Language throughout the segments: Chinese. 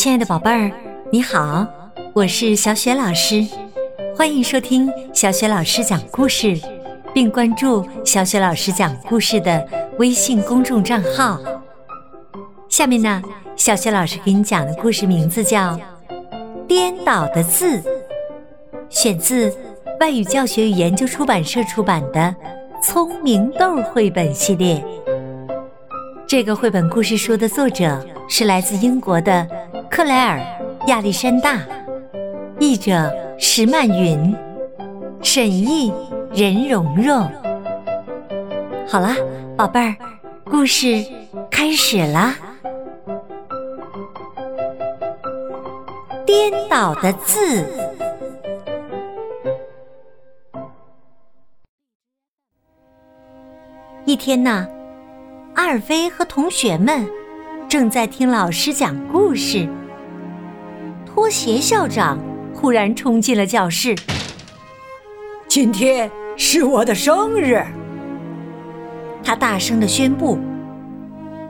亲爱的宝贝儿，你好，我是小雪老师，欢迎收听小雪老师讲故事，并关注小雪老师讲故事的微信公众账号。下面呢，小雪老师给你讲的故事名字叫《颠倒的字》，选自外语教学与研究出版社出版的《聪明豆》绘本系列。这个绘本故事书的作者是来自英国的克莱尔·亚历山大，译者石曼云，审译任蓉蓉。好啦，宝贝儿，故事开始啦！颠倒的字。一天呐。阿尔菲和同学们正在听老师讲故事。拖鞋校长忽然冲进了教室。今天是我的生日，他大声的宣布：“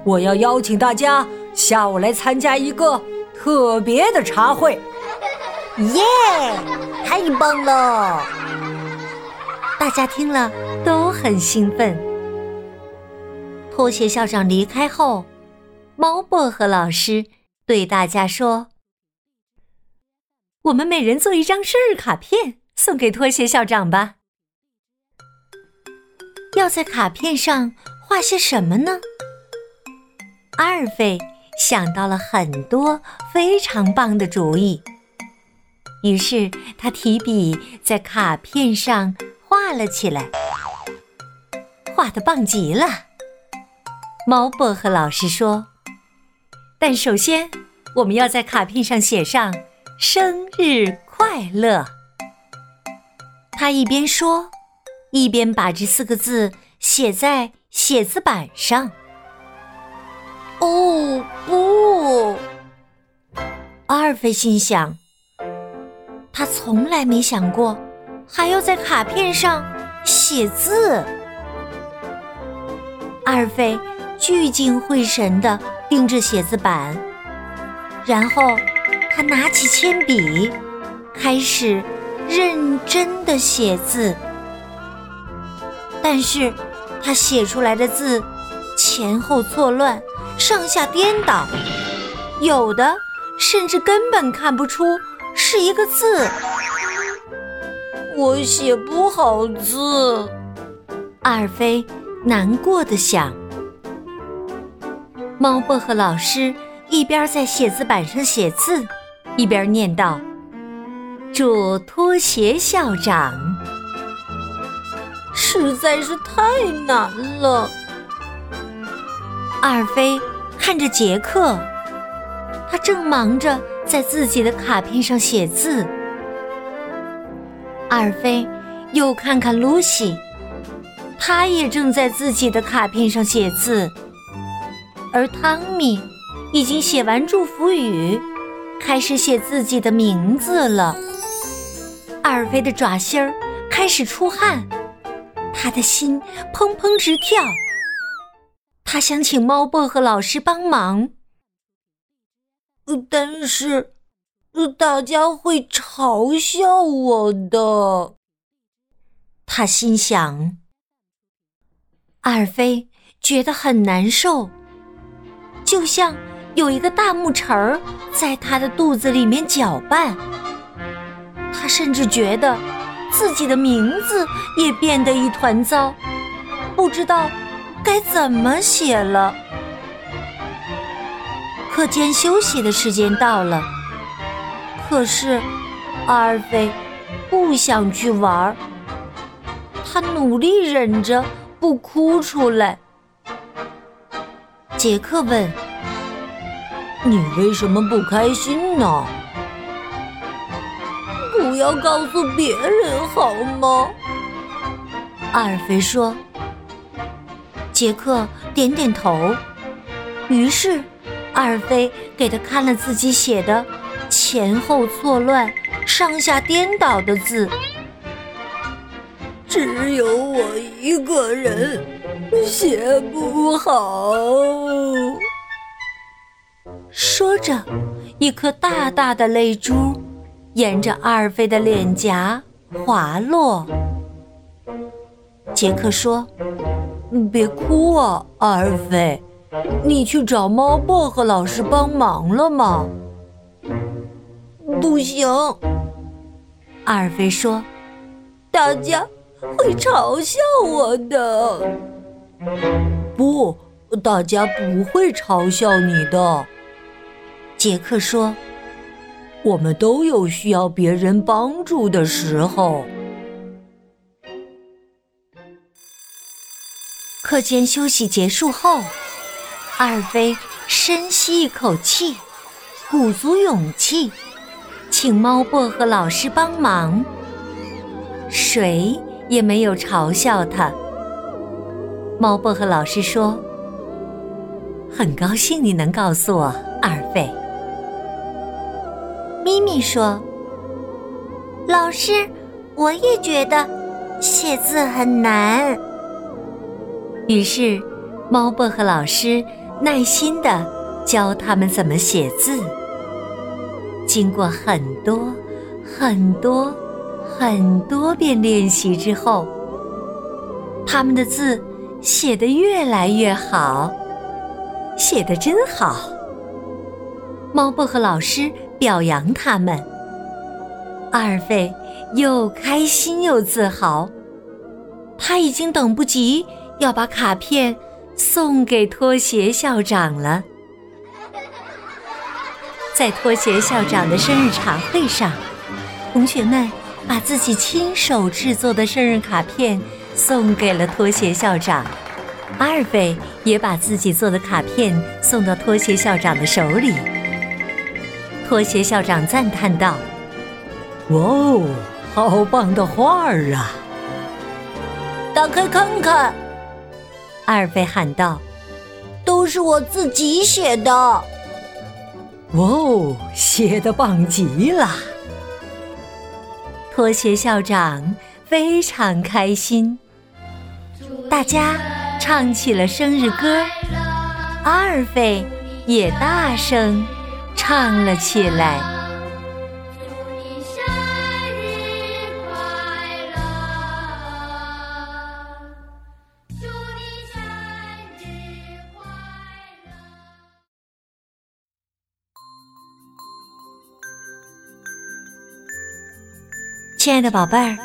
我要邀请大家下午来参加一个特别的茶会。”耶，太棒了！大家听了都很兴奋。拖鞋校长离开后，猫薄荷老师对大家说：“我们每人做一张生日卡片送给拖鞋校长吧。要在卡片上画些什么呢？”阿尔费想到了很多非常棒的主意，于是他提笔在卡片上画了起来，画的棒极了。猫薄荷老师说：“但首先，我们要在卡片上写上‘生日快乐’。”他一边说，一边把这四个字写在写字板上。哦不！阿尔菲心想，他从来没想过还要在卡片上写字。阿尔菲。聚精会神地盯着写字板，然后他拿起铅笔，开始认真地写字。但是，他写出来的字前后错乱，上下颠倒，有的甚至根本看不出是一个字。我写不好字，阿尔菲难过的想。猫薄荷老师一边在写字板上写字，一边念道：“祝拖鞋校长。”实在是太难了。阿尔菲看着杰克，他正忙着在自己的卡片上写字。阿尔菲又看看露西，她也正在自己的卡片上写字。而汤米已经写完祝福语，开始写自己的名字了。阿尔菲的爪心儿开始出汗，他的心砰砰直跳。他想请猫薄荷老师帮忙，但是大家会嘲笑我的。他心想。阿尔菲觉得很难受。就像有一个大木锤儿在他的肚子里面搅拌，他甚至觉得自己的名字也变得一团糟，不知道该怎么写了。课间休息的时间到了，可是阿尔菲不想去玩儿，他努力忍着不哭出来。杰克问：“你为什么不开心呢？”“不要告诉别人好吗？”阿尔菲说。杰克点点头。于是，阿尔菲给他看了自己写的前后错乱、上下颠倒的字。只有我一个人写不好。说着，一颗大大的泪珠沿着阿尔菲的脸颊滑落。杰克说：“别哭啊，阿尔菲，你去找猫薄荷老师帮忙了吗？”不行，阿尔菲说：“大家会嘲笑我的。”不，大家不会嘲笑你的。杰克说：“我们都有需要别人帮助的时候。”课间休息结束后，阿尔菲深吸一口气，鼓足勇气，请猫薄荷老师帮忙。谁也没有嘲笑他。猫薄荷老师说：“很高兴你能告诉我，阿尔菲。”咪咪说：“老师，我也觉得写字很难。”于是，猫薄荷老师耐心的教他们怎么写字。经过很多、很多、很多遍练习之后，他们的字写得越来越好。写得真好！猫薄荷老师。表扬他们，阿尔费又开心又自豪，他已经等不及要把卡片送给拖鞋校长了。在拖鞋校长的生日茶会上，同学们把自己亲手制作的生日卡片送给了拖鞋校长，阿尔贝也把自己做的卡片送到拖鞋校长的手里。拖鞋校长赞叹道：“哇哦，好棒的画儿啊！打开看看。”阿尔贝喊道：“都是我自己写的。”哇哦，写的棒极了！拖鞋校长非常开心，大家唱起了生日歌，阿尔贝也大声。唱了起来。祝你生日快乐！祝你生日快乐！亲爱的宝贝儿，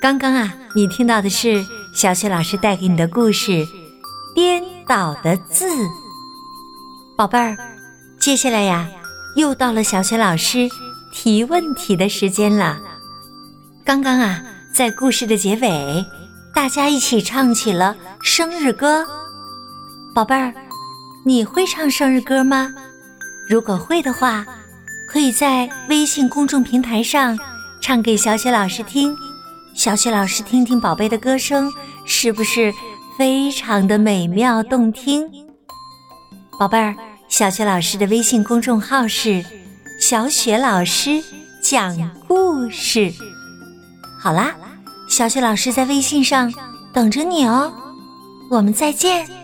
刚刚啊，你听到的是小雪老师带给你的故事《颠倒的字》。宝贝儿，接下来呀。又到了小雪老师提问题的时间了。刚刚啊，在故事的结尾，大家一起唱起了生日歌。宝贝儿，你会唱生日歌吗？如果会的话，可以在微信公众平台上唱给小雪老师听。小雪老师听听宝贝的歌声，是不是非常的美妙动听？宝贝儿。小雪老师的微信公众号是“小雪老师讲故事”。好啦，小雪老师在微信上等着你哦，我们再见。